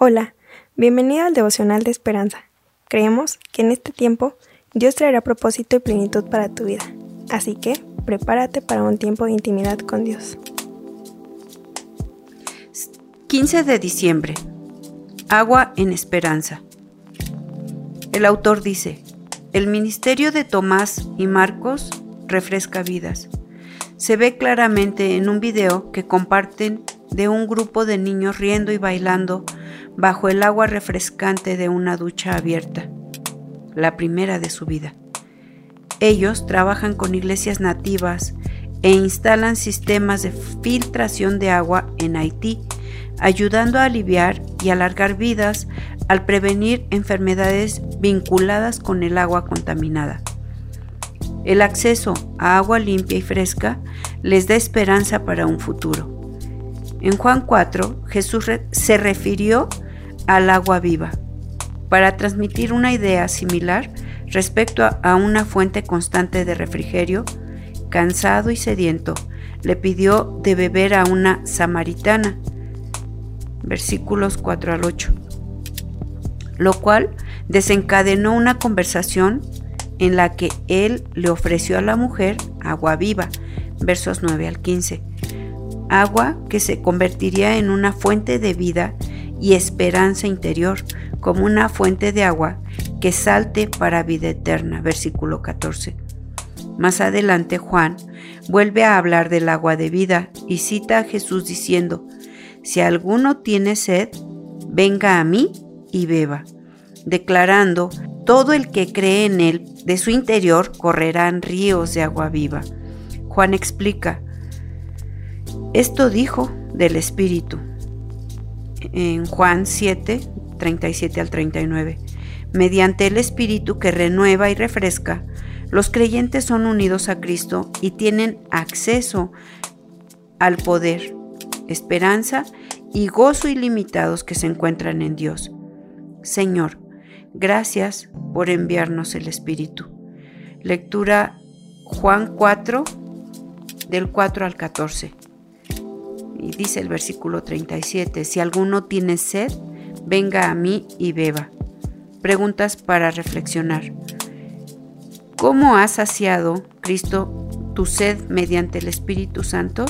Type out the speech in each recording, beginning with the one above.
Hola, bienvenido al devocional de esperanza. Creemos que en este tiempo Dios traerá propósito y plenitud para tu vida, así que prepárate para un tiempo de intimidad con Dios. 15 de diciembre. Agua en esperanza. El autor dice, el ministerio de Tomás y Marcos refresca vidas. Se ve claramente en un video que comparten de un grupo de niños riendo y bailando bajo el agua refrescante de una ducha abierta, la primera de su vida. Ellos trabajan con iglesias nativas e instalan sistemas de filtración de agua en Haití, ayudando a aliviar y alargar vidas al prevenir enfermedades vinculadas con el agua contaminada. El acceso a agua limpia y fresca les da esperanza para un futuro. En Juan 4, Jesús se refirió al agua viva para transmitir una idea similar respecto a una fuente constante de refrigerio. Cansado y sediento, le pidió de beber a una samaritana. Versículos 4 al 8. Lo cual desencadenó una conversación en la que él le ofreció a la mujer agua viva. Versos 9 al 15 agua que se convertiría en una fuente de vida y esperanza interior, como una fuente de agua que salte para vida eterna. Versículo 14. Más adelante Juan vuelve a hablar del agua de vida y cita a Jesús diciendo, si alguno tiene sed, venga a mí y beba, declarando, todo el que cree en él, de su interior correrán ríos de agua viva. Juan explica, esto dijo del Espíritu en Juan 7, 37 al 39. Mediante el Espíritu que renueva y refresca, los creyentes son unidos a Cristo y tienen acceso al poder, esperanza y gozo ilimitados que se encuentran en Dios. Señor, gracias por enviarnos el Espíritu. Lectura Juan 4, del 4 al 14. Y dice el versículo 37, si alguno tiene sed, venga a mí y beba. Preguntas para reflexionar. ¿Cómo ha saciado Cristo tu sed mediante el Espíritu Santo?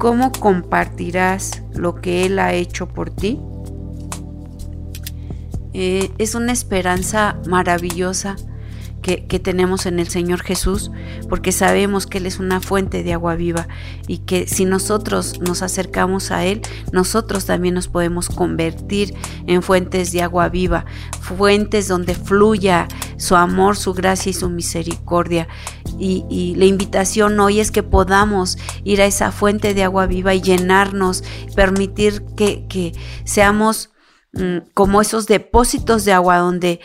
¿Cómo compartirás lo que Él ha hecho por ti? Eh, es una esperanza maravillosa que, tenemos en el Señor Jesús, porque sabemos que Él es una fuente de agua viva y que si nosotros nos acercamos a Él, nosotros también nos podemos convertir en fuentes de agua viva, fuentes donde fluya su amor, su gracia y su misericordia. Y, la invitación hoy es que podamos ir a esa fuente de agua viva y llenarnos, permitir que, que seamos como esos depósitos de agua donde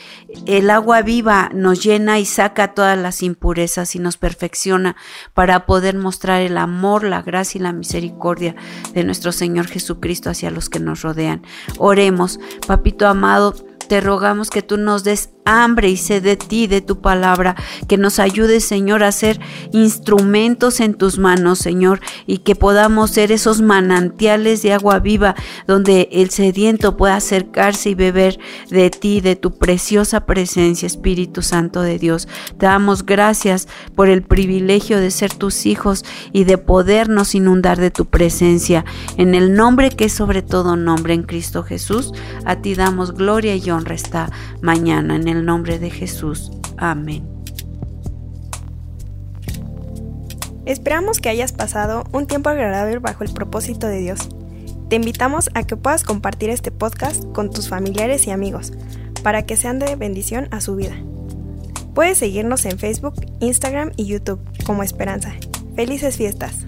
el agua viva nos llena y saca todas las impurezas y nos perfecciona para poder mostrar el amor, la gracia y la misericordia de nuestro Señor Jesucristo hacia los que nos rodean. Oremos, papito amado, te rogamos que tú nos des hambre y sed de ti, de tu palabra, que nos ayudes, Señor, a ser instrumentos en tus manos, Señor, y que podamos ser esos manantiales de agua viva donde el sediento pueda acercarse y beber de ti, de tu preciosa presencia, Espíritu Santo de Dios. Te damos gracias por el privilegio de ser tus hijos y de podernos inundar de tu presencia. En el nombre que es sobre todo nombre en Cristo Jesús, a ti damos gloria y honra esta mañana. En nombre de Jesús. Amén. Esperamos que hayas pasado un tiempo agradable bajo el propósito de Dios. Te invitamos a que puedas compartir este podcast con tus familiares y amigos para que sean de bendición a su vida. Puedes seguirnos en Facebook, Instagram y YouTube como Esperanza. Felices fiestas.